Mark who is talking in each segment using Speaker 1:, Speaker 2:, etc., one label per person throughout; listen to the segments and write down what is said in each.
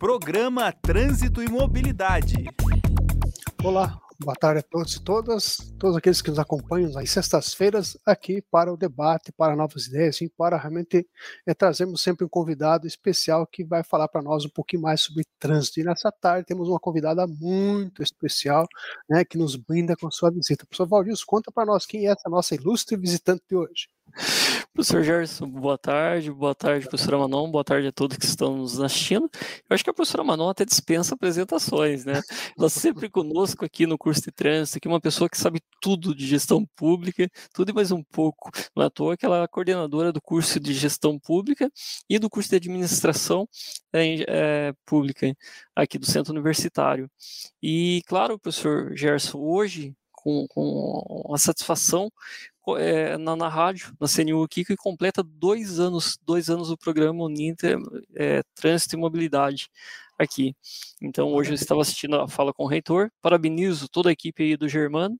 Speaker 1: Programa Trânsito e Mobilidade.
Speaker 2: Olá, boa tarde a todos e todas, todos aqueles que nos acompanham às sextas-feiras aqui para o debate, para novas ideias, e para realmente é, trazermos sempre um convidado especial que vai falar para nós um pouquinho mais sobre trânsito. E nessa tarde temos uma convidada muito especial, né, que nos brinda com sua visita. Professor Valdir, conta para nós quem é essa nossa ilustre visitante de hoje.
Speaker 3: Professor Gerson, boa tarde, boa tarde, professora Manon, boa tarde a todos que estão nos assistindo. Eu acho que a professora Manon até dispensa apresentações, né? Ela sempre conosco aqui no curso de trânsito, aqui uma pessoa que sabe tudo de gestão pública, tudo e mais um pouco. Não é à toa que ela é coordenadora do curso de gestão pública e do curso de administração é, é, pública aqui do Centro Universitário. E, claro, professor Gerson, hoje com, com a satisfação é, na, na, rádio, na CNU aqui, que completa dois anos, dois anos do programa Uninter é, Trânsito e Mobilidade aqui. Então hoje eu estava assistindo a fala com o reitor, parabenizo toda a equipe aí do Germano,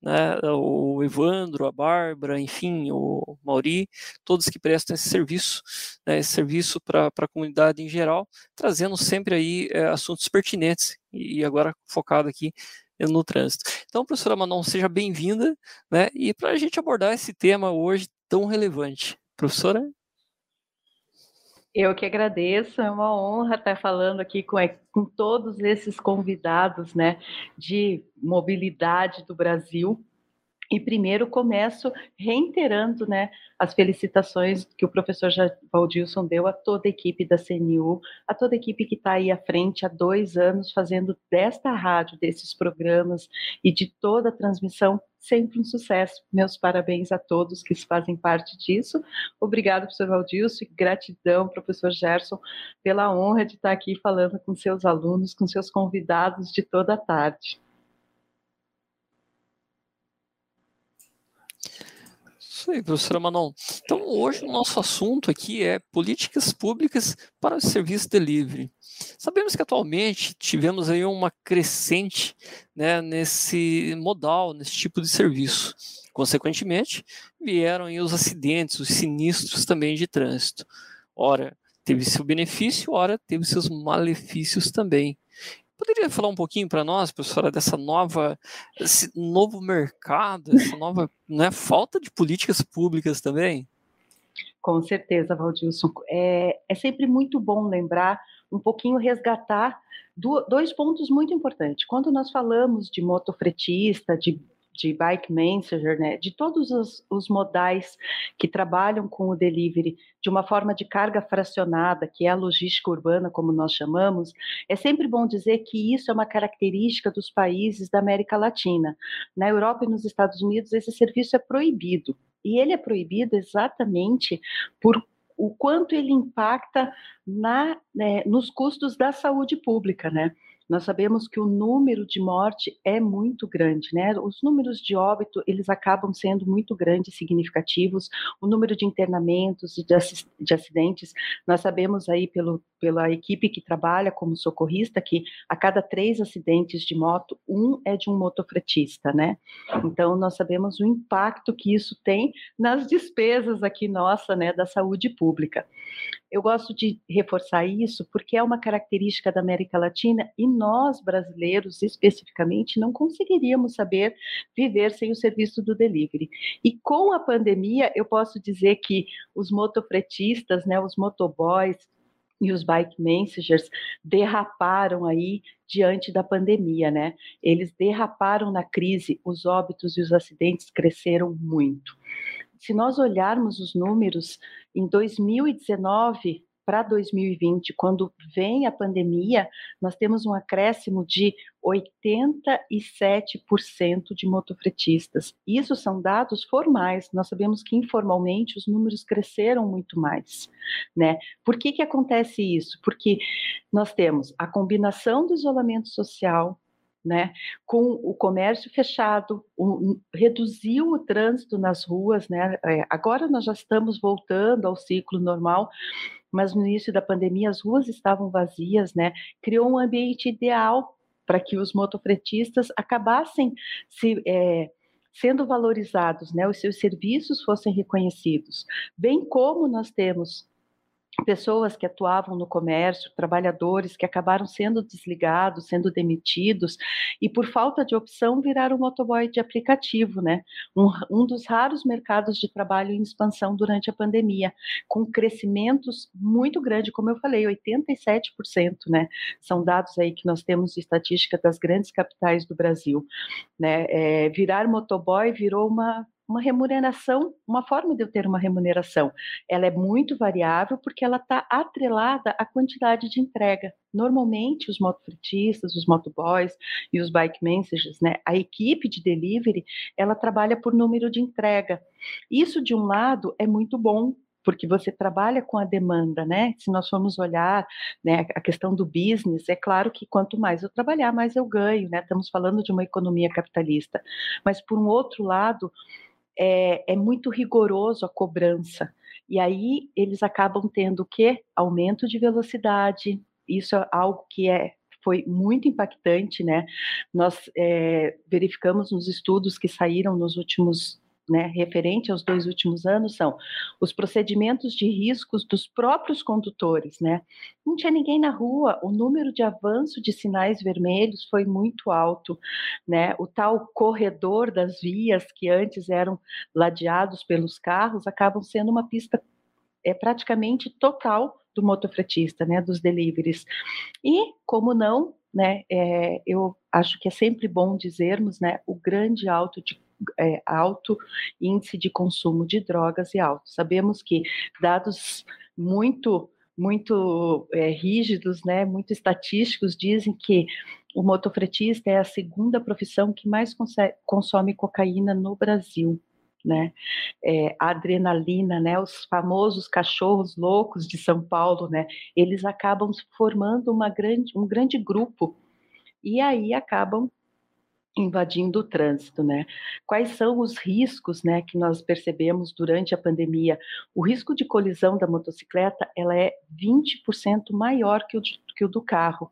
Speaker 3: né, o Evandro, a Bárbara, enfim, o Mauri, todos que prestam esse serviço, né, esse serviço para a comunidade em geral, trazendo sempre aí é, assuntos pertinentes e agora focado aqui no trânsito. Então, professora Manon, seja bem-vinda, né? E para a gente abordar esse tema hoje tão relevante. Professora?
Speaker 4: Eu que agradeço, é uma honra estar falando aqui com, com todos esses convidados né, de mobilidade do Brasil. E primeiro começo reiterando né, as felicitações que o professor Valdilson deu a toda a equipe da CNU, a toda a equipe que está aí à frente há dois anos fazendo desta rádio, desses programas e de toda a transmissão sempre um sucesso. Meus parabéns a todos que fazem parte disso. Obrigado, professor Valdilson, e gratidão, professor Gerson, pela honra de estar aqui falando com seus alunos, com seus convidados de toda a tarde.
Speaker 3: Isso aí, professora Manon. Então, hoje o nosso assunto aqui é políticas públicas para o serviço delivery. Sabemos que atualmente tivemos aí uma crescente né, nesse modal, nesse tipo de serviço. Consequentemente, vieram aí os acidentes, os sinistros também de trânsito. Ora, teve seu benefício, ora, teve seus malefícios também. Poderia falar um pouquinho para nós, professora, dessa nova, esse novo mercado, essa nova né, falta de políticas públicas também?
Speaker 4: Com certeza, Valdilson. É, é sempre muito bom lembrar, um pouquinho resgatar do, dois pontos muito importantes. Quando nós falamos de motofretista, de de bike messenger, né, de todos os, os, modais que trabalham com o delivery de uma forma de carga fracionada, que é a logística urbana, como nós chamamos, é sempre bom dizer que isso é uma característica dos países da América Latina. Na Europa e nos Estados Unidos, esse serviço é proibido. E ele é proibido exatamente por o quanto ele impacta na, né, nos custos da saúde pública, né? Nós sabemos que o número de morte é muito grande, né? Os números de óbito, eles acabam sendo muito grandes, significativos. O número de internamentos e de, de acidentes, nós sabemos aí pelo, pela equipe que trabalha como socorrista que a cada três acidentes de moto, um é de um motofretista, né? Então, nós sabemos o impacto que isso tem nas despesas aqui nossa, né, da saúde pública. Eu gosto de reforçar isso porque é uma característica da América Latina e nós, brasileiros, especificamente, não conseguiríamos saber viver sem o serviço do delivery. E com a pandemia, eu posso dizer que os motofretistas, né, os motoboys, e os bike messengers derraparam aí diante da pandemia, né? Eles derraparam na crise, os óbitos e os acidentes cresceram muito. Se nós olharmos os números, em 2019, para 2020, quando vem a pandemia, nós temos um acréscimo de 87% de motofretistas. Isso são dados formais, nós sabemos que informalmente os números cresceram muito mais. Né? Por que, que acontece isso? Porque nós temos a combinação do isolamento social, né, com o comércio fechado, um, reduziu o trânsito nas ruas, né, é, agora nós já estamos voltando ao ciclo normal, mas no início da pandemia as ruas estavam vazias, né? Criou um ambiente ideal para que os motofretistas acabassem se é, sendo valorizados, né? Os seus serviços fossem reconhecidos, bem como nós temos pessoas que atuavam no comércio, trabalhadores que acabaram sendo desligados, sendo demitidos, e por falta de opção viraram motoboy de aplicativo, né? Um, um dos raros mercados de trabalho em expansão durante a pandemia, com crescimentos muito grande, como eu falei, 87%, né? São dados aí que nós temos de estatística das grandes capitais do Brasil, né? É, virar motoboy virou uma uma remuneração, uma forma de eu ter uma remuneração. Ela é muito variável porque ela está atrelada à quantidade de entrega. Normalmente, os motofretistas, os motoboys e os bike messengers, né, a equipe de delivery, ela trabalha por número de entrega. Isso, de um lado, é muito bom, porque você trabalha com a demanda, né? Se nós formos olhar né, a questão do business, é claro que quanto mais eu trabalhar, mais eu ganho, né? Estamos falando de uma economia capitalista. Mas, por um outro lado, é, é muito rigoroso a cobrança. E aí eles acabam tendo o quê? Aumento de velocidade. Isso é algo que é foi muito impactante, né? Nós é, verificamos nos estudos que saíram nos últimos né, referente aos dois últimos anos são os procedimentos de riscos dos próprios condutores, né? Não tinha ninguém na rua, o número de avanço de sinais vermelhos foi muito alto, né? O tal corredor das vias que antes eram ladeados pelos carros acabam sendo uma pista é praticamente total do motofretista, né, dos deliveries. E como não, né, é, eu acho que é sempre bom dizermos, né, o grande alto de é, alto índice de consumo de drogas e alto. Sabemos que dados muito muito é, rígidos, né, muito estatísticos, dizem que o motofretista é a segunda profissão que mais consome cocaína no Brasil. Né? É, a adrenalina, né? Os famosos cachorros loucos de São Paulo, né? Eles acabam formando uma grande, um grande grupo e aí acabam invadindo o trânsito, né? Quais são os riscos, né, que nós percebemos durante a pandemia? O risco de colisão da motocicleta, ela é 20% maior que o, que o do carro.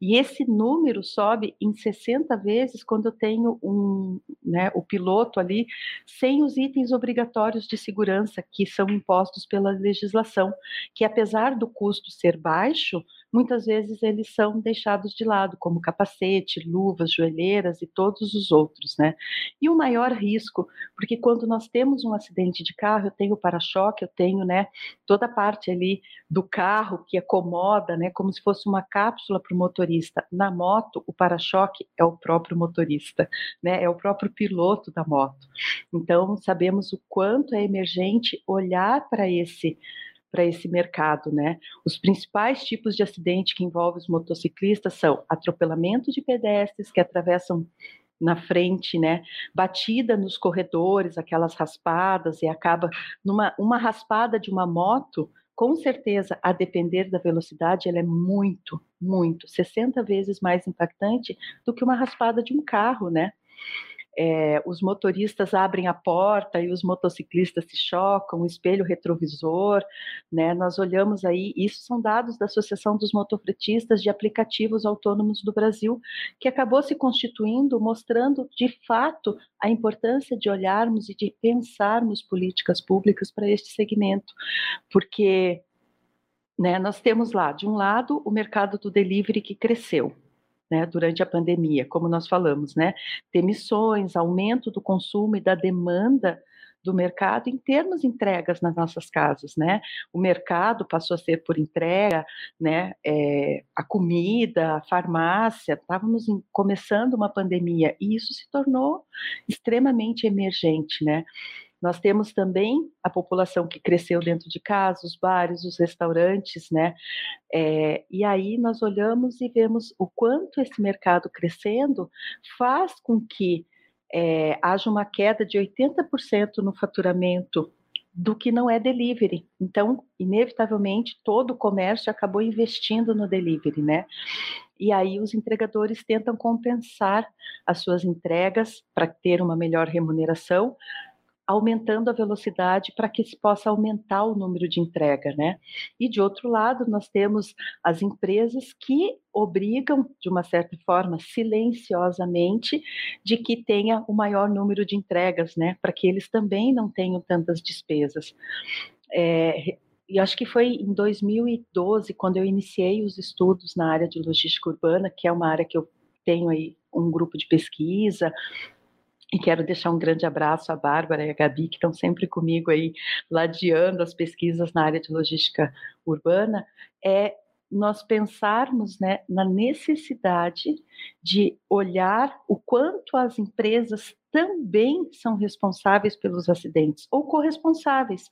Speaker 4: E esse número sobe em 60 vezes quando eu tenho um, né, o piloto ali sem os itens obrigatórios de segurança que são impostos pela legislação, que apesar do custo ser baixo, muitas vezes eles são deixados de lado, como capacete, luvas, joelheiras e todos os outros, né? E o maior risco, porque quando nós temos um acidente de carro, eu tenho para-choque, eu tenho, né, toda a parte ali do carro que acomoda, né, como se fosse uma cápsula para o motorista. Na moto, o para-choque é o próprio motorista, né? É o próprio piloto da moto. Então, sabemos o quanto é emergente olhar para esse para esse mercado, né? Os principais tipos de acidente que envolvem os motociclistas são atropelamento de pedestres que atravessam na frente, né? Batida nos corredores, aquelas raspadas e acaba numa uma raspada de uma moto, com certeza, a depender da velocidade, ela é muito, muito, 60 vezes mais impactante do que uma raspada de um carro, né? É, os motoristas abrem a porta e os motociclistas se chocam, o espelho retrovisor, né? Nós olhamos aí, isso são dados da Associação dos Motofretistas de Aplicativos Autônomos do Brasil, que acabou se constituindo, mostrando de fato a importância de olharmos e de pensarmos políticas públicas para este segmento, porque né, nós temos lá, de um lado, o mercado do delivery que cresceu, né, durante a pandemia, como nós falamos, né? Demissões, aumento do consumo e da demanda do mercado em termos de entregas nas nossas casas, né? O mercado passou a ser por entrega, né? É, a comida, a farmácia, estávamos em, começando uma pandemia e isso se tornou extremamente emergente, né? Nós temos também a população que cresceu dentro de casa, os bares, os restaurantes, né? É, e aí nós olhamos e vemos o quanto esse mercado crescendo faz com que é, haja uma queda de 80% no faturamento do que não é delivery. Então, inevitavelmente, todo o comércio acabou investindo no delivery, né? E aí os entregadores tentam compensar as suas entregas para ter uma melhor remuneração, aumentando a velocidade para que se possa aumentar o número de entrega, né? E de outro lado, nós temos as empresas que obrigam, de uma certa forma, silenciosamente, de que tenha o maior número de entregas, né? Para que eles também não tenham tantas despesas. É, e acho que foi em 2012, quando eu iniciei os estudos na área de logística urbana, que é uma área que eu tenho aí um grupo de pesquisa, e quero deixar um grande abraço à Bárbara e à Gabi, que estão sempre comigo aí, ladeando as pesquisas na área de logística urbana, é nós pensarmos né, na necessidade de olhar o quanto as empresas também são responsáveis pelos acidentes, ou corresponsáveis.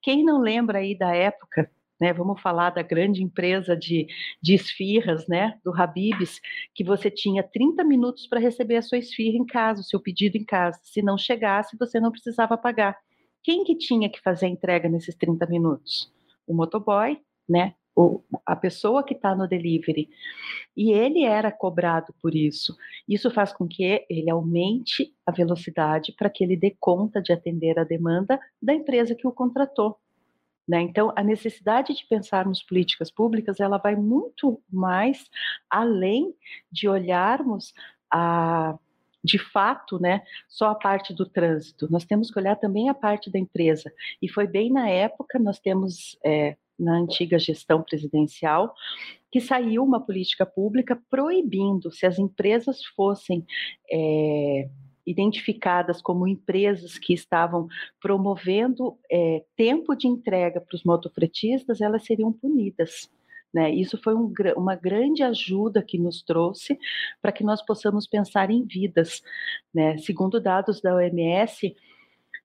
Speaker 4: Quem não lembra aí da época né, vamos falar da grande empresa de, de esfirras, né, do Habibs, que você tinha 30 minutos para receber a sua esfirra em casa, o seu pedido em casa. Se não chegasse, você não precisava pagar. Quem que tinha que fazer a entrega nesses 30 minutos? O motoboy, né, o, a pessoa que está no delivery. E ele era cobrado por isso. Isso faz com que ele aumente a velocidade para que ele dê conta de atender a demanda da empresa que o contratou. Né? Então, a necessidade de pensarmos políticas públicas, ela vai muito mais além de olharmos a de fato, né, só a parte do trânsito. Nós temos que olhar também a parte da empresa. E foi bem na época, nós temos é, na antiga gestão presidencial, que saiu uma política pública proibindo, se as empresas fossem é, identificadas como empresas que estavam promovendo é, tempo de entrega para os motofretistas, elas seriam punidas. Né? Isso foi um, uma grande ajuda que nos trouxe para que nós possamos pensar em vidas. Né? Segundo dados da OMS,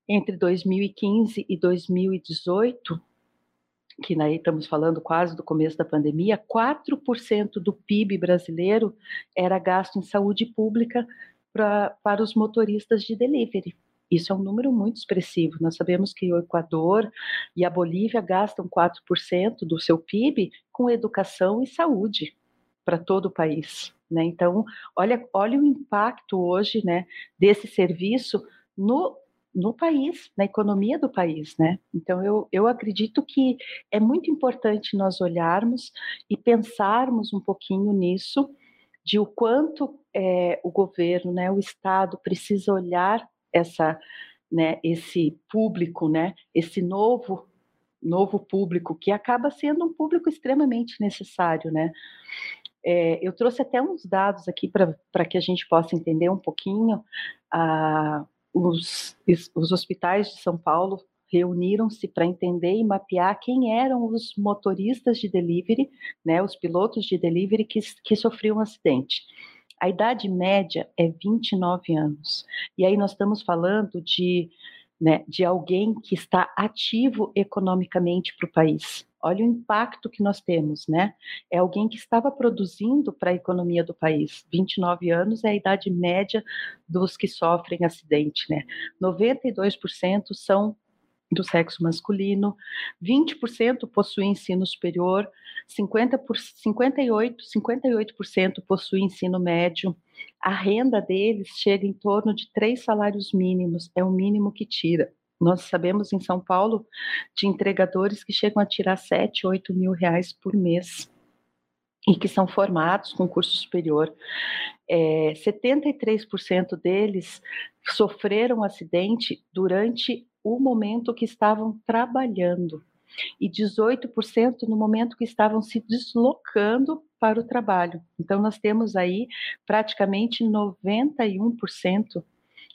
Speaker 4: entre 2015 e 2018, que aí estamos falando quase do começo da pandemia, 4% do PIB brasileiro era gasto em saúde pública pra, para os motoristas de delivery. Isso é um número muito expressivo. Nós sabemos que o Equador e a Bolívia gastam 4% do seu PIB com educação e saúde para todo o país. Né? Então, olha, olha o impacto hoje né, desse serviço no, no país, na economia do país. Né? Então, eu, eu acredito que é muito importante nós olharmos e pensarmos um pouquinho nisso de o quanto é, o governo, né, o Estado precisa olhar essa, né, esse público, né, esse novo novo público que acaba sendo um público extremamente necessário, né? É, eu trouxe até uns dados aqui para que a gente possa entender um pouquinho. Ah, os, os hospitais de São Paulo reuniram-se para entender e mapear quem eram os motoristas de delivery, né, os pilotos de delivery que, que sofriam um acidente. A idade média é 29 anos. E aí nós estamos falando de, né, de alguém que está ativo economicamente para o país. Olha o impacto que nós temos, né? É alguém que estava produzindo para a economia do país. 29 anos é a idade média dos que sofrem acidente, né? 92% são do sexo masculino, 20% possuem ensino superior, 50 por, 58, 58% possuem ensino médio. A renda deles chega em torno de três salários mínimos, é o mínimo que tira. Nós sabemos em São Paulo de entregadores que chegam a tirar 7, 8 mil reais por mês e que são formados com curso superior. É, 73% deles sofreram acidente durante o momento que estavam trabalhando e 18% no momento que estavam se deslocando para o trabalho. Então, nós temos aí praticamente 91%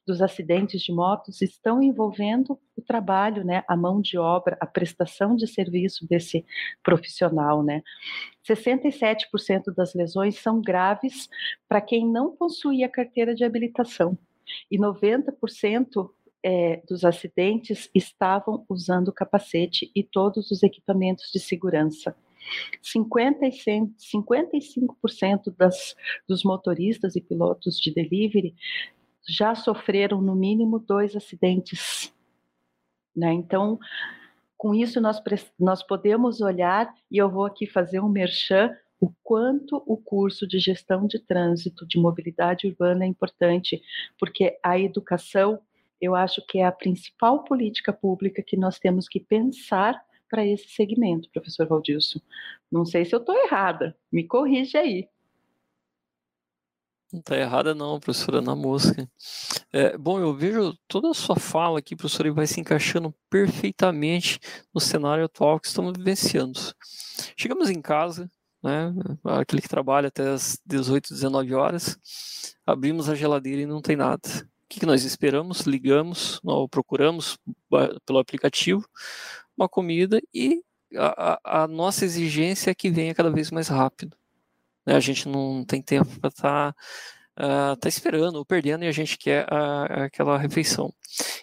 Speaker 4: dos acidentes de motos estão envolvendo o trabalho, né, a mão de obra, a prestação de serviço desse profissional, né. 67% das lesões são graves para quem não possui a carteira de habilitação e 90% é, dos acidentes estavam usando capacete e todos os equipamentos de segurança. 55% das, dos motoristas e pilotos de delivery já sofreram no mínimo dois acidentes. Né? Então, com isso nós, nós podemos olhar, e eu vou aqui fazer um merchan, o quanto o curso de gestão de trânsito, de mobilidade urbana é importante, porque a educação eu acho que é a principal política pública que nós temos que pensar para esse segmento, professor Valdilson. Não sei se eu estou errada, me corrige aí.
Speaker 3: Não está errada não, professora, na música. É, bom, eu vejo toda a sua fala aqui, professora, e vai se encaixando perfeitamente no cenário atual que estamos vivenciando. Chegamos em casa, né, aquele que trabalha até as 18, 19 horas, abrimos a geladeira e não tem nada. O que, que nós esperamos? Ligamos, procuramos pelo aplicativo uma comida e a, a nossa exigência é que venha cada vez mais rápido. Né? A gente não tem tempo para estar tá, uh, tá esperando ou perdendo e a gente quer aquela refeição.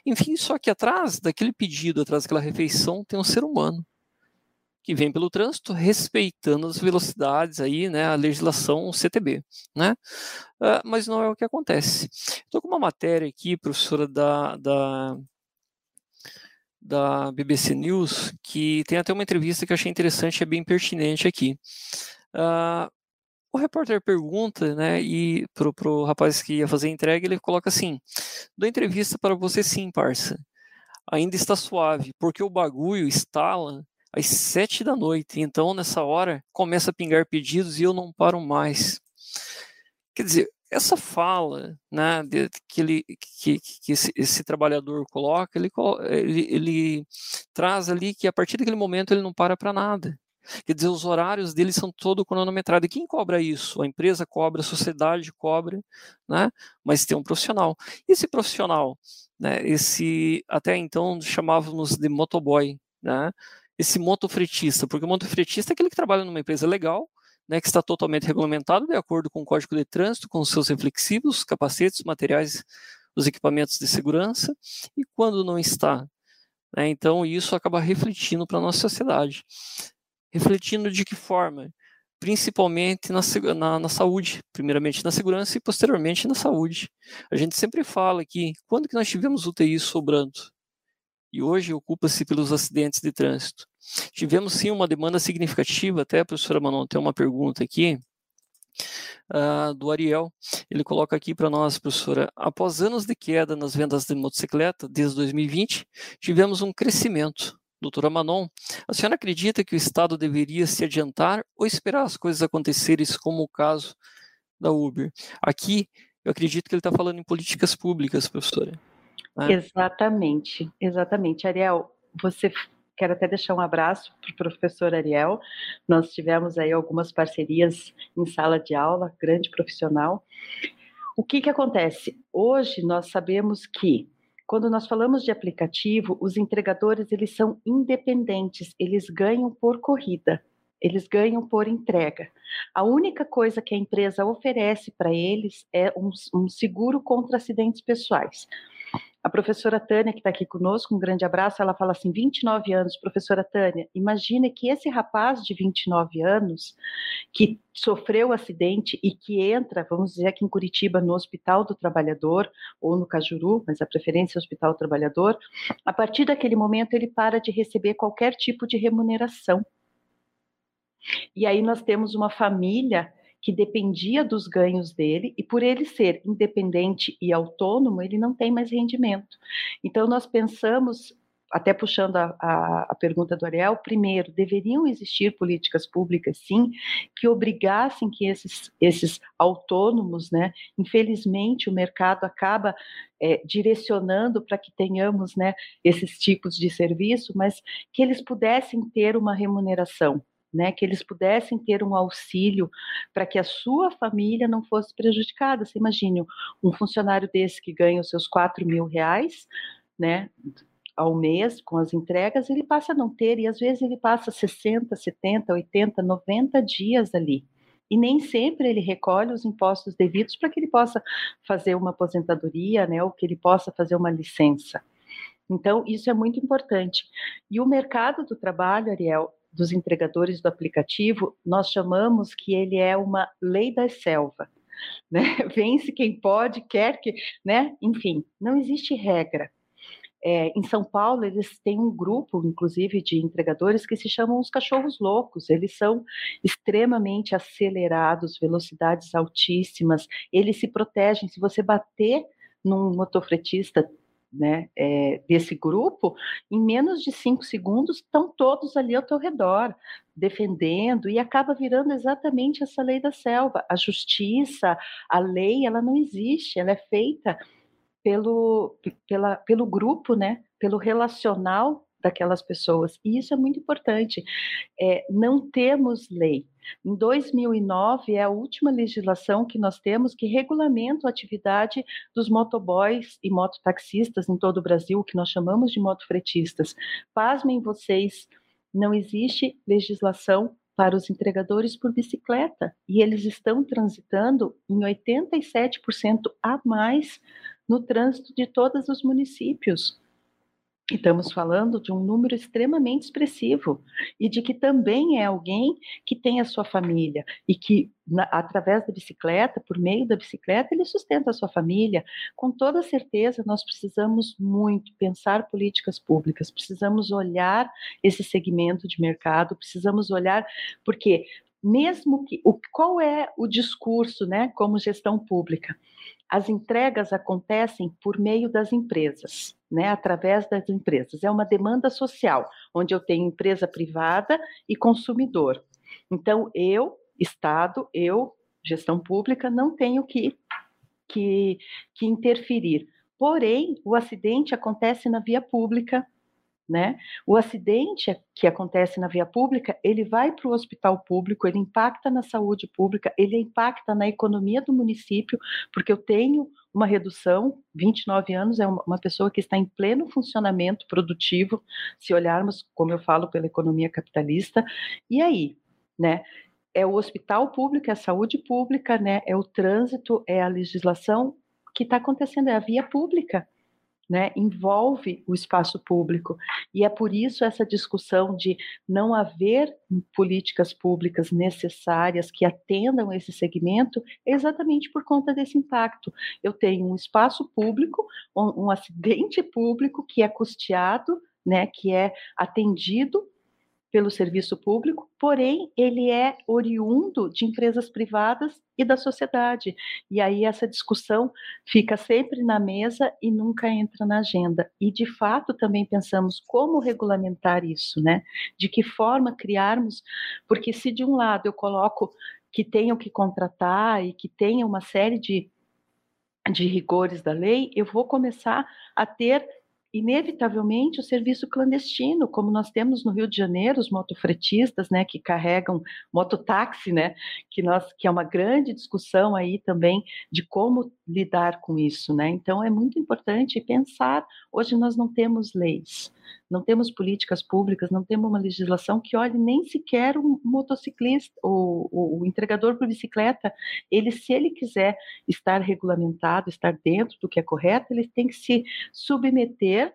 Speaker 3: Enfim, só que atrás daquele pedido, atrás daquela refeição, tem um ser humano que vem pelo trânsito respeitando as velocidades aí, né, a legislação CTB, né? Uh, mas não é o que acontece. Estou com uma matéria aqui, professora da, da da BBC News, que tem até uma entrevista que eu achei interessante e é bem pertinente aqui. Uh, o repórter pergunta, né, e pro, pro rapaz que ia fazer a entrega, ele coloca assim: "Dou entrevista para você sim, parça. Ainda está suave, porque o bagulho instala às sete da noite. Então, nessa hora, começa a pingar pedidos e eu não paro mais." Quer dizer, essa fala, né, de, que, ele, que, que esse, esse, trabalhador coloca, ele, ele, ele traz ali que a partir daquele momento ele não para para nada. Quer dizer, os horários deles são todo cronometrados. E quem cobra isso? A empresa cobra, a sociedade cobra, né? mas tem um profissional. Esse profissional, né, esse até então chamávamos de motoboy, né? Esse motofretista, porque o motofretista é aquele que trabalha numa empresa legal, né, que está totalmente regulamentado de acordo com o Código de Trânsito, com os seus reflexivos, capacetes, materiais, os equipamentos de segurança, e quando não está. Né, então, isso acaba refletindo para a nossa sociedade. Refletindo de que forma? Principalmente na, na, na, saúde, primeiramente na segurança e posteriormente na saúde. A gente sempre fala que quando que nós tivemos UTI sobrando? E hoje ocupa-se pelos acidentes de trânsito. Tivemos sim uma demanda significativa, até a professora Manon tem uma pergunta aqui, Uh, do Ariel. Ele coloca aqui para nós, professora: após anos de queda nas vendas de motocicleta, desde 2020, tivemos um crescimento. Doutora Manon, a senhora acredita que o Estado deveria se adiantar ou esperar as coisas acontecerem, como o caso da Uber? Aqui, eu acredito que ele está falando em políticas públicas, professora.
Speaker 4: Né? Exatamente, exatamente. Ariel, você quero até deixar um abraço para o professor Ariel. Nós tivemos aí algumas parcerias em sala de aula, grande profissional. O que, que acontece? Hoje nós sabemos que quando nós falamos de aplicativo, os entregadores eles são independentes, eles ganham por corrida, eles ganham por entrega. A única coisa que a empresa oferece para eles é um, um seguro contra acidentes pessoais. A professora Tânia, que está aqui conosco, um grande abraço, ela fala assim: 29 anos, professora Tânia, imagine que esse rapaz de 29 anos, que sofreu um acidente e que entra, vamos dizer aqui em Curitiba, no Hospital do Trabalhador, ou no Cajuru, mas a preferência é o Hospital do Trabalhador, a partir daquele momento ele para de receber qualquer tipo de remuneração. E aí nós temos uma família que dependia dos ganhos dele, e por ele ser independente e autônomo, ele não tem mais rendimento. Então, nós pensamos, até puxando a, a, a pergunta do Ariel, primeiro, deveriam existir políticas públicas, sim, que obrigassem que esses, esses autônomos, né, infelizmente, o mercado acaba é, direcionando para que tenhamos né, esses tipos de serviço, mas que eles pudessem ter uma remuneração né, que eles pudessem ter um auxílio para que a sua família não fosse prejudicada. Você imagine um funcionário desse que ganha os seus 4 mil reais, né, ao mês com as entregas, ele passa a não ter, e às vezes ele passa 60, 70, 80, 90 dias ali. E nem sempre ele recolhe os impostos devidos para que ele possa fazer uma aposentadoria, né, ou que ele possa fazer uma licença. Então, isso é muito importante. E o mercado do trabalho, Ariel, dos entregadores do aplicativo, nós chamamos que ele é uma lei da selva. Né? Vence quem pode, quer que, né? Enfim, não existe regra. É, em São Paulo, eles têm um grupo, inclusive, de entregadores que se chamam os cachorros loucos. Eles são extremamente acelerados, velocidades altíssimas. Eles se protegem. Se você bater num motofretista né, é, desse grupo, em menos de cinco segundos estão todos ali ao teu redor, defendendo, e acaba virando exatamente essa lei da selva. A justiça, a lei, ela não existe, ela é feita pelo, pela, pelo grupo, né, pelo relacional daquelas pessoas. E isso é muito importante. É, não temos lei. Em 2009 é a última legislação que nós temos que regulamenta a atividade dos motoboys e mototaxistas em todo o Brasil, que nós chamamos de motofretistas. Pasmem vocês, não existe legislação para os entregadores por bicicleta e eles estão transitando em 87% a mais no trânsito de todos os municípios. Estamos falando de um número extremamente expressivo e de que também é alguém que tem a sua família e que, na, através da bicicleta, por meio da bicicleta, ele sustenta a sua família. Com toda certeza, nós precisamos muito pensar políticas públicas, precisamos olhar esse segmento de mercado, precisamos olhar, porque mesmo que o, qual é o discurso, né, como gestão pública? As entregas acontecem por meio das empresas, né, através das empresas. É uma demanda social, onde eu tenho empresa privada e consumidor. Então, eu, Estado, eu, gestão pública, não tenho que, que, que interferir. Porém, o acidente acontece na via pública, né? O acidente que acontece na via pública, ele vai para o hospital público, ele impacta na saúde pública, ele impacta na economia do município, porque eu tenho uma redução, 29 anos é uma pessoa que está em pleno funcionamento produtivo, se olharmos, como eu falo, pela economia capitalista, e aí, né? É o hospital público, é a saúde pública, né? É o trânsito, é a legislação que está acontecendo, é a via pública né, envolve o espaço público. E é por isso essa discussão de não haver políticas públicas necessárias que atendam esse segmento, é exatamente por conta desse impacto. Eu tenho um espaço público, um, um acidente público que é custeado, né, que é atendido pelo serviço público, porém ele é oriundo de empresas privadas e da sociedade. E aí essa discussão fica sempre na mesa e nunca entra na agenda. E de fato também pensamos como regulamentar isso, né? De que forma criarmos, porque se de um lado eu coloco que tenham que contratar e que tenha uma série de de rigores da lei, eu vou começar a ter inevitavelmente o serviço clandestino, como nós temos no Rio de Janeiro, os motofretistas, né, que carregam mototáxi, né, que nós que é uma grande discussão aí também de como lidar com isso, né? Então é muito importante pensar. Hoje nós não temos leis, não temos políticas públicas, não temos uma legislação que olhe nem sequer o motociclista, o, o, entregador por bicicleta. Ele, se ele quiser estar regulamentado, estar dentro do que é correto, ele tem que se submeter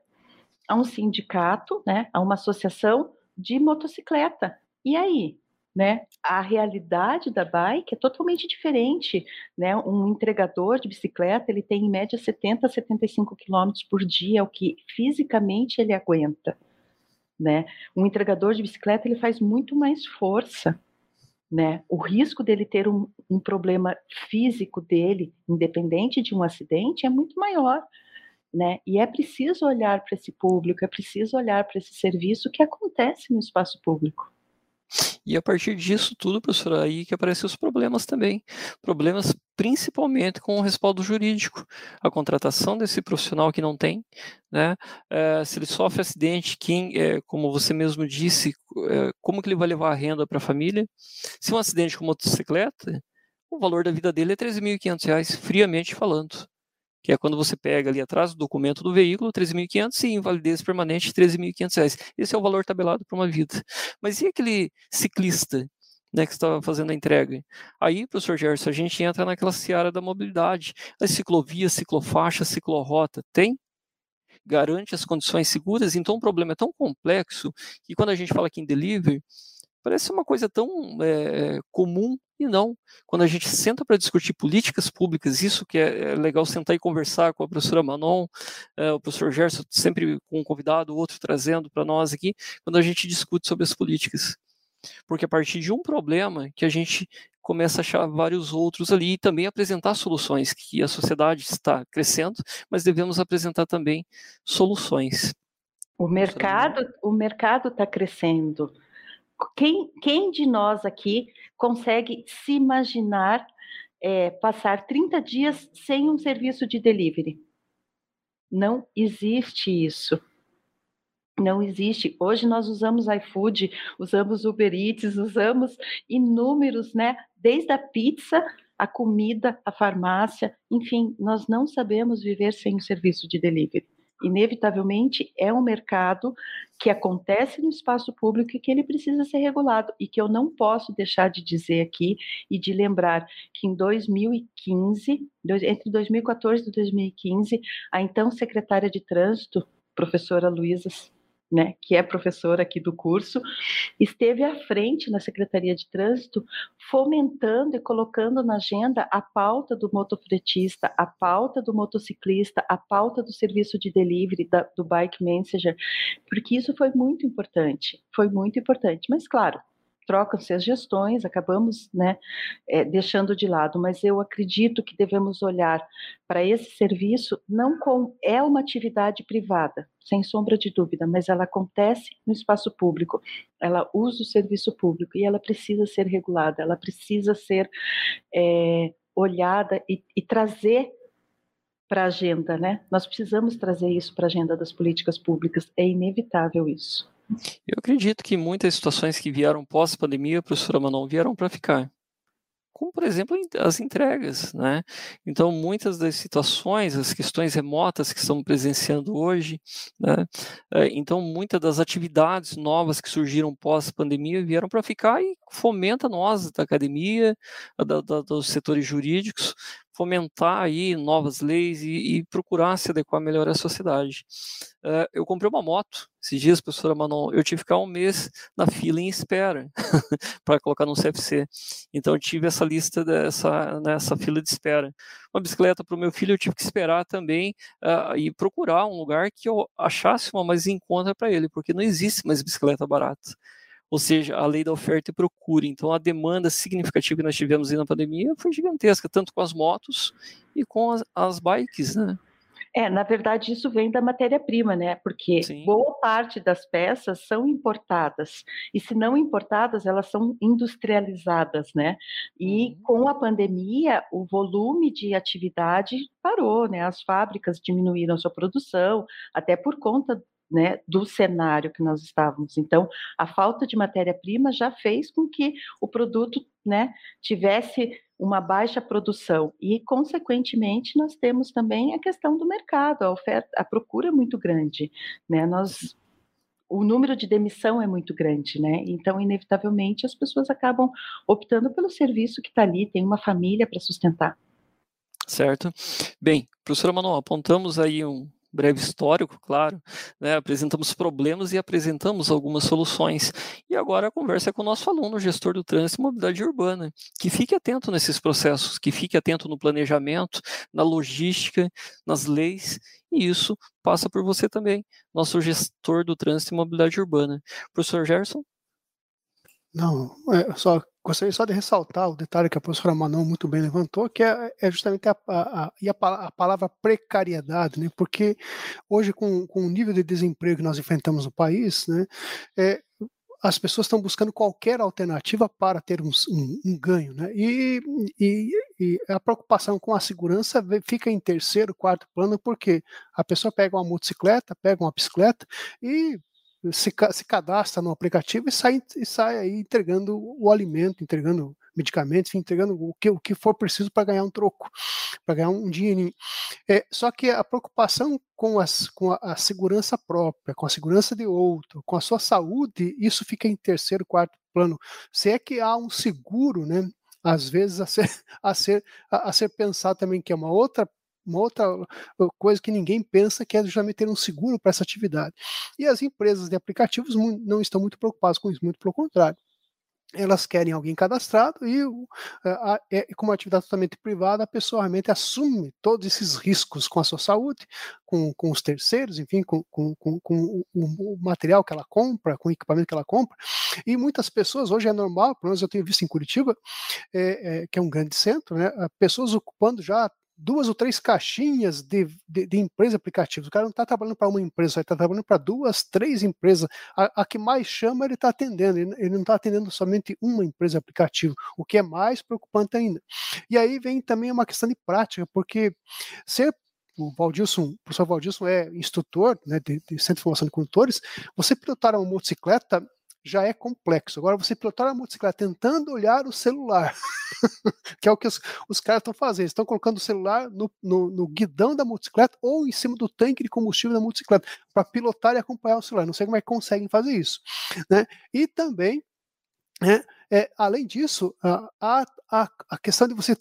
Speaker 4: a um sindicato, né, a uma associação de motocicleta. E aí, né? A realidade da bike é totalmente diferente, né? Um entregador de bicicleta, ele tem em média 70 a 75 quilômetros por dia, é o que fisicamente ele aguenta, né? Um entregador de bicicleta, ele faz muito mais força, né? O risco dele ter um, um problema físico dele, independente de um acidente, é muito maior, né? E é preciso olhar para esse público, é preciso olhar para esse serviço que acontece no espaço público.
Speaker 3: E a partir disso tudo, professor, aí que aparecem os problemas também. Problemas principalmente com o respaldo jurídico. A contratação desse profissional que não tem, né? É, se ele sofre acidente, quem, é, como você mesmo disse, é, como que ele vai levar a renda para a família? Se um acidente com motocicleta, o valor da vida dele é R$ 13.500, friamente falando que é quando você pega ali atrás do documento do veículo, 13.500 e invalidez permanente, 13.500 Esse é o valor tabelado para uma vida. Mas e aquele ciclista né, que estava fazendo a entrega? Aí, professor Gerson, a gente entra naquela seara da mobilidade. As ciclovias, ciclofaixa, ciclorrota, tem? Garante as condições seguras? Então o problema é tão complexo que quando a gente fala aqui em delivery, parece uma coisa tão é, comum e não. Quando a gente senta para discutir políticas públicas, isso que é, é, legal sentar e conversar com a professora Manon, é, o professor Gerson, sempre com um convidado, outro trazendo para nós aqui, quando a gente discute sobre as políticas. Porque a partir de um problema que a gente começa a achar vários outros ali e também apresentar soluções, que a sociedade está crescendo, mas devemos apresentar também soluções.
Speaker 4: O mercado o mercado está crescendo. Quem, quem de nós aqui consegue se imaginar é, passar 30 dias sem um serviço de delivery? Não existe isso. Não existe. Hoje nós usamos iFood, usamos Uber Eats, usamos inúmeros, né? Desde a pizza, a comida, a farmácia, enfim, nós não sabemos viver sem o serviço de delivery. Inevitavelmente é um mercado que acontece no espaço público e que ele precisa ser regulado. E que eu não posso deixar de dizer aqui e de lembrar que em 2015, entre 2014 e 2015, a então secretária de trânsito, professora Luísa né, que é professora aqui do curso, esteve à frente na Secretaria de Trânsito, fomentando e colocando na agenda a pauta do motofretista, a pauta do motociclista, a pauta do serviço de delivery, da, do bike messenger, porque isso foi muito importante, foi muito importante. Mas, claro, trocam-se as gestões, acabamos né, é, deixando de lado, mas eu acredito que devemos olhar para esse serviço não como é uma atividade privada, sem sombra de dúvida, mas ela acontece no espaço público, ela usa o serviço público e ela precisa ser regulada, ela precisa ser é, olhada e, e trazer para a agenda, né? Nós precisamos trazer isso para a agenda das políticas públicas, é inevitável isso.
Speaker 3: Eu acredito que muitas situações que vieram pós-pandemia, professora Manon, vieram para ficar. Como, por exemplo, as entregas, né? Então, muitas das situações, as questões remotas que estamos presenciando hoje, né? Eh, então, muitas das atividades novas que surgiram pós-pandemia vieram para ficar e fomenta nós da academia, da, da, dos setores jurídicos, fomentar aí novas leis e, e, procurar se adequar melhor à sociedade. Uh, eu comprei uma moto esses dias, professora Manon, eu tive que ficar um mês na fila em espera para colocar no CFC. Então eu tive essa lista dessa nessa fila de espera. Uma bicicleta para o meu filho eu tive que esperar também uh, e procurar um lugar que eu achasse uma mais em conta para ele, porque não existe mais bicicleta barata ou seja, a lei da oferta e procura. Então, a demanda significativa que nós tivemos aí na pandemia foi gigantesca, tanto com as motos e com as, as bikes, né?
Speaker 4: É, na verdade, isso vem da matéria-prima, né? Porque Sim. boa parte das peças são importadas. E se não importadas, elas são industrializadas, né? E uhum. com a pandemia, o volume de atividade parou, né? As fábricas diminuíram sua produção, até por conta né, do cenário que nós estávamos. Então, a falta de matéria-prima já fez com que o produto né, tivesse uma baixa produção e, consequentemente, nós temos também a questão do mercado, a oferta, a procura é muito grande, né? Nós o número de demissão é muito grande, né? Então, inevitavelmente, as pessoas acabam optando pelo serviço que está ali, tem uma família para sustentar.
Speaker 3: Certo. Bem, professora Manuel, apontamos aí um, breve histórico, claro, né? apresentamos problemas e apresentamos algumas soluções. E agora a conversa é com o nosso aluno, gestor do trânsito e mobilidade urbana, que fique atento nesses processos, que fique atento no planejamento, na logística, nas leis, e isso passa por você também, nosso gestor do trânsito e mobilidade urbana. Professor Gerson?
Speaker 2: Não, é, só gostaria só de ressaltar o detalhe que a professora Manon muito bem levantou, que é, é justamente a, a, a, a, palavra precariedade, né? porque hoje, com, com o nível de desemprego que nós enfrentamos no país, né, é, as pessoas estão buscando qualquer alternativa para ter um, um, um ganho. Né? E, e, e, a preocupação com a segurança fica em terceiro, quarto plano, porque a pessoa pega uma motocicleta, pega uma bicicleta e se, se cadastra no aplicativo e sai, e sai aí entregando o alimento, entregando medicamentos, entregando o que, o que for preciso para ganhar um troco, para ganhar um dinheirinho. É, só que a preocupação com, as, com a, a, segurança própria, com a segurança de outro, com a sua saúde, isso fica em terceiro, quarto plano. Se é que há um seguro, né, às vezes a ser, a ser, a, a ser pensado também, que é uma outra uma outra coisa que ninguém pensa que é justamente ter um seguro para essa atividade. E as empresas de aplicativos não estão muito preocupadas com isso, muito pelo contrário elas querem alguém cadastrado e, é, como atividade totalmente privada, a pessoa realmente assume todos esses riscos com a sua saúde, com, com os terceiros, enfim, com, com, com, o, material que ela compra, com o equipamento que ela compra, E muitas pessoas, hoje é normal, pelo menos eu tenho visto em Curitiba, é, é, que é um grande centro, né, pessoas ocupando já duas ou três caixinhas de, de, de empresa aplicativos. O cara não está trabalhando para uma empresa, ele está trabalhando para duas, três empresas. A, a, que mais chama, ele está atendendo. Ele, ele não está atendendo somente uma empresa aplicativo, o que é mais preocupante ainda. E aí vem também uma questão de prática, porque ser o Valdilson, o professor Valdilson é instrutor né, de, de Centro de Formação de Condutores, você pilotar uma motocicleta já é complexo. Agora, você pilotar uma motocicleta tentando olhar o celular, que é o que os, os caras estão fazendo. Estão colocando o celular no, no, no, guidão da motocicleta ou em cima do tanque de combustível da motocicleta para pilotar e acompanhar o celular. Não sei como é que conseguem fazer isso. Né? E também, né, é, além disso, a, a, a questão de você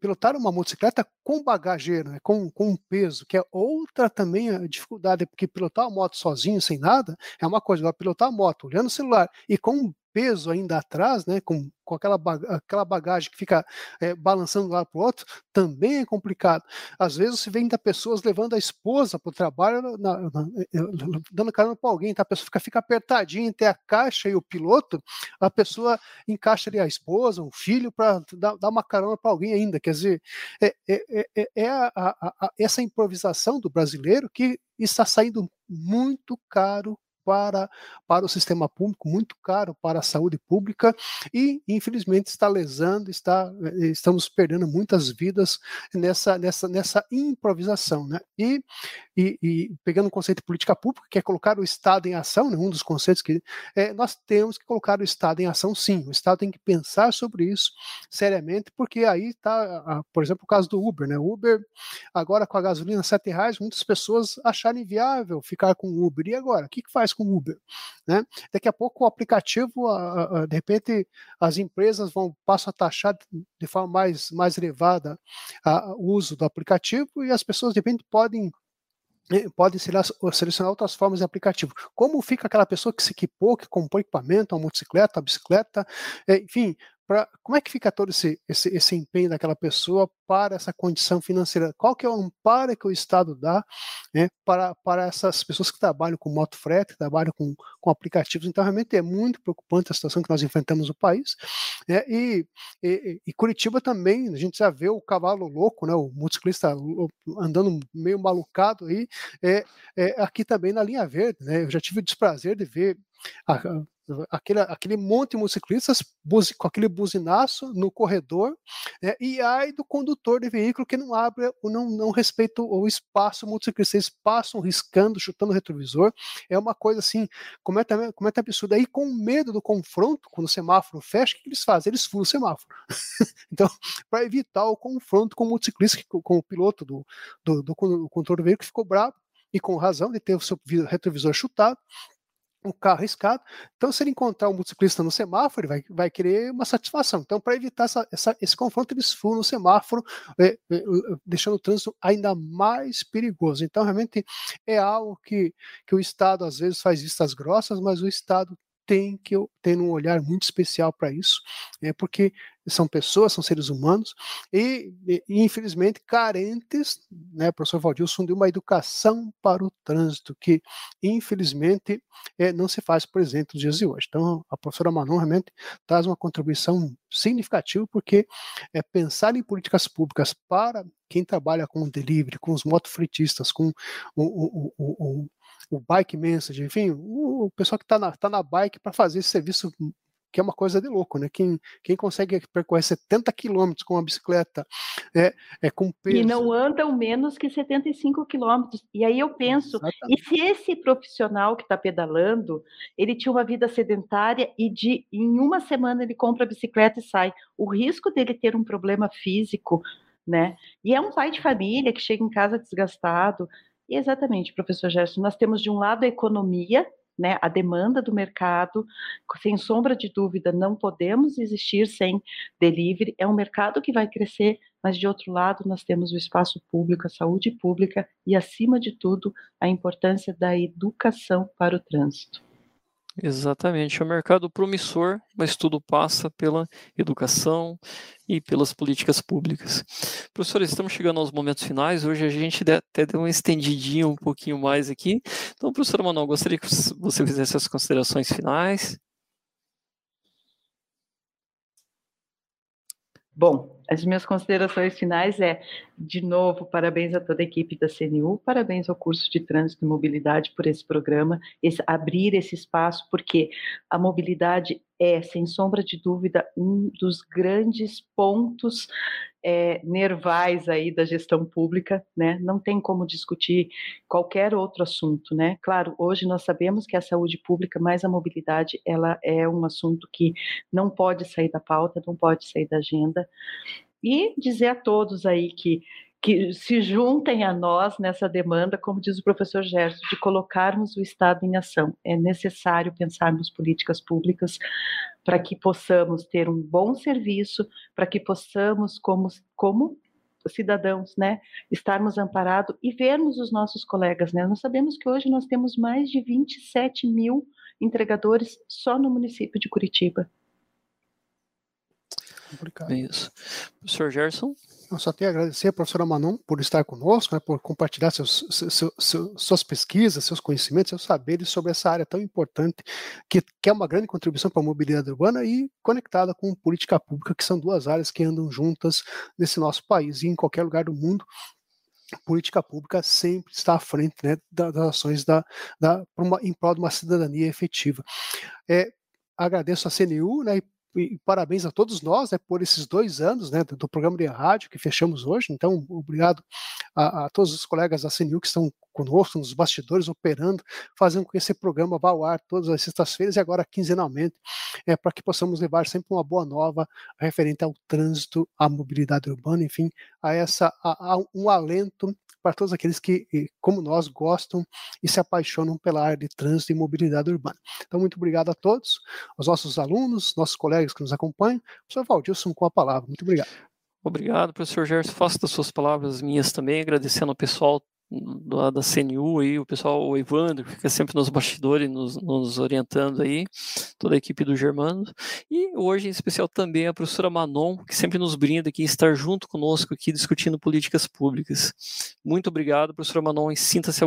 Speaker 2: pilotar uma motocicleta com bagageiro, né, com, com um peso, que é outra também a dificuldade, porque pilotar a moto sozinho, sem nada, é uma coisa, agora pilotar a moto olhando o celular e com peso ainda atrás, né, com, com aquela, aquela bagagem que fica é, balançando um lado para o outro, também é complicado. Às vezes você vê ainda pessoas levando a esposa para o trabalho, na, na, eh, dando carona para alguém, tá? a pessoa fica, fica apertadinha entre a caixa e o piloto, a pessoa encaixa ali a esposa, um filho, para dar, dar, uma carona para alguém ainda. Quer dizer, é, é, é, é a, a, a, essa improvisação do brasileiro que está saindo muito caro para, para o sistema público, muito caro para a saúde pública e, infelizmente, está lesando, está, eh, estamos perdendo muitas vidas nessa, nessa, nessa improvisação. Né? E, e, e pegando o conceito de política pública, que é colocar o Estado em ação, né? um dos conceitos que é, nós temos que colocar o Estado em ação, sim. O Estado tem que pensar sobre isso seriamente, porque aí está, por exemplo, o caso do Uber. Né? Uber, agora com a gasolina R$ reais, muitas pessoas acharam inviável ficar com o Uber. E agora? O que, que faz com o Uber. Né? Daqui a pouco o aplicativo, de repente, as empresas vão passam a taxar de forma mais, mais elevada o uso do aplicativo e as pessoas de repente podem eh, podem selecionar outras formas de aplicativo. Como fica aquela pessoa que se equipou, que comprou equipamento, uma motocicleta, uma bicicleta, eh, enfim, Como é que fica todo esse, esse, esse, empenho daquela pessoa para essa condição financeira? Qual que é o amparo que o Estado dá né, para, para essas pessoas que trabalham com moto frete, trabalham com, com aplicativos? Então, realmente é muito preocupante a situação que nós enfrentamos no país. Né, e, e, e, Curitiba também, a gente já vê o cavalo louco, né, o motociclista andando meio malucado aí, é, é, aqui também na linha verde. Né, eu já tive o desprazer de ver a, aquele, aquele monte de motociclistas com aquele buzinaço no corredor, né, e ai do condutor de veículo que não abre, não, não respeita o espaço motociclista, eles passam riscando, chutando o retrovisor, é uma coisa assim, como é, como é absurda. Aí com medo do confronto, quando o semáforo fecha, o que eles fazem? Eles furam o semáforo. então, para evitar o confronto com o motociclista, com o piloto do, do, do, do condutor do veículo que ficou bravo, e com razão de ter o seu retrovisor chutado, um carro arriscado. Então, se ele encontrar um motociclista no semáforo, ele vai, vai querer uma satisfação. Então, para evitar essa, essa, esse confronto, eles furam no semáforo, é, é, deixando o trânsito ainda mais perigoso. Então, realmente é algo que, que o Estado às vezes faz vistas grossas, mas o Estado tem que ter um olhar muito especial para isso, é porque são pessoas, são seres humanos e, e, infelizmente carentes, né, professor Valdilson, de uma educação para o trânsito que infelizmente é, não se faz presente nos dias de hoje. Então a professora Manon realmente traz uma contribuição significativa porque é pensar em políticas públicas para quem trabalha com o delivery, com os motofretistas, com o, o, o, o bike message, enfim, o, pessoal que está na, tá na bike para fazer esse serviço que é uma coisa de louco, né? Quem, quem consegue percorrer 70 quilômetros com uma bicicleta é, é com peso.
Speaker 4: E não andam menos que 75 quilômetros. E aí eu penso, Exatamente. e se esse profissional que está pedalando, ele tinha uma vida sedentária e de em uma semana ele compra a bicicleta e sai, o risco dele ter um problema físico, né? E é um pai de família que chega em casa desgastado, Exatamente, professor Gerson. Nós temos de um lado a economia, né, a demanda do mercado, sem sombra de dúvida, não podemos existir sem delivery. É um mercado que vai crescer, mas de outro lado, nós temos o espaço público, a saúde pública e, acima de tudo, a importância da educação para o trânsito.
Speaker 3: Exatamente, é um mercado promissor, mas tudo passa pela educação e pelas políticas públicas. Professores, estamos chegando aos momentos finais, hoje a gente até deu uma estendidinha um pouquinho mais aqui. Então, professor Manuel, gostaria que você fizesse as considerações finais.
Speaker 4: Bom, as minhas considerações finais é de novo, parabéns a toda a equipe da CNU, parabéns ao curso de Trânsito e Mobilidade por esse programa, esse, abrir esse espaço, porque a mobilidade é, sem sombra de dúvida, um dos grandes pontos é, nervais aí da gestão pública, né? Não tem como discutir qualquer outro assunto, né? Claro, hoje nós sabemos que a saúde pública mais a mobilidade, ela é um assunto que não pode sair da pauta, não pode sair da agenda. E dizer a todos aí que que se juntem a nós nessa demanda, como diz o professor Gerson, de colocarmos o Estado em ação. É necessário pensarmos políticas públicas para que possamos ter um bom serviço, para que possamos, como, como cidadãos, né, estarmos amparados e vermos os nossos colegas, né? Nós sabemos que hoje nós temos mais de 27 mil entregadores só no município de Curitiba.
Speaker 3: Complicado. Isso. Professor Gerson?
Speaker 2: Eu só tenho a agradecer a professora Manon por estar conosco, né, por compartilhar seus, seus, seus, suas pesquisas, seus conhecimentos, seus saberes sobre essa área tão importante, que, que é uma grande contribuição para a mobilidade urbana e conectada com política pública, que são duas áreas que andam juntas nesse nosso país e em qualquer lugar do mundo política pública sempre está à frente né, das ações da, da, uma, em prol de uma cidadania efetiva. É, agradeço a CNU né, e parabéns a todos nós né, por esses dois anos né, do, do, programa de rádio que fechamos hoje. Então, obrigado a, a, todos os colegas da CNU que estão conosco nos bastidores, operando, fazendo com que esse programa vá ao ar todas as sextas-feiras e agora quinzenalmente, é, para que possamos levar sempre uma boa nova referente ao trânsito, à mobilidade urbana, enfim, a essa a, a um alento para todos aqueles que, como nós, gostam e se apaixonam pela área de trânsito e mobilidade urbana. Então, muito obrigado a todos, aos nossos alunos, nossos colegas que nos acompanham. Professor Valdilson, com a palavra. Muito obrigado.
Speaker 3: Obrigado, professor Gerson. Faço das suas palavras minhas também, agradecendo ao pessoal da, da CNU aí, o pessoal, o Evandro, que fica sempre nos bastidores, nos, nos, orientando aí, toda a equipe do Germano, e hoje em especial também a professora Manon, que sempre nos brinda aqui, estar junto conosco aqui discutindo políticas públicas. Muito obrigado, professora Manon, e sinta-se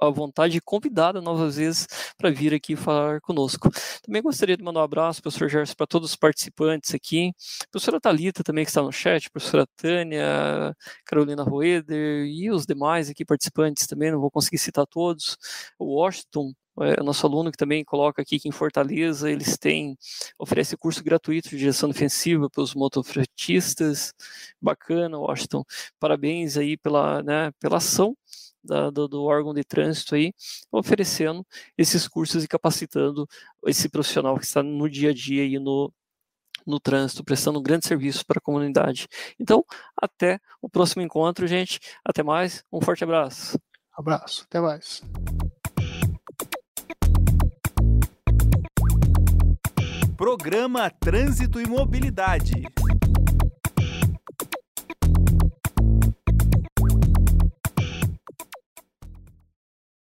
Speaker 3: à vontade e convidada novas vezes para vir aqui falar conosco. Também gostaria de mandar um abraço, professor Gerson, para todos os participantes aqui, professora Talita também que está no chat, professora Tânia, Carolina Roeder e os demais aqui participantes também, não vou conseguir citar todos, o Washington, é, nosso aluno que também coloca aqui que em Fortaleza eles têm, oferece curso gratuito de direção defensiva para os motofretistas, bacana, Washington, parabéns aí pela, né, pela ação da, do, do, órgão de trânsito aí, oferecendo esses cursos e capacitando esse profissional que está no dia a dia aí no, no trânsito, prestando um grande serviço para a comunidade. Então, até o próximo encontro, gente. Até mais, um forte abraço.
Speaker 2: Abraço, até mais.
Speaker 1: Programa Trânsito e Mobilidade.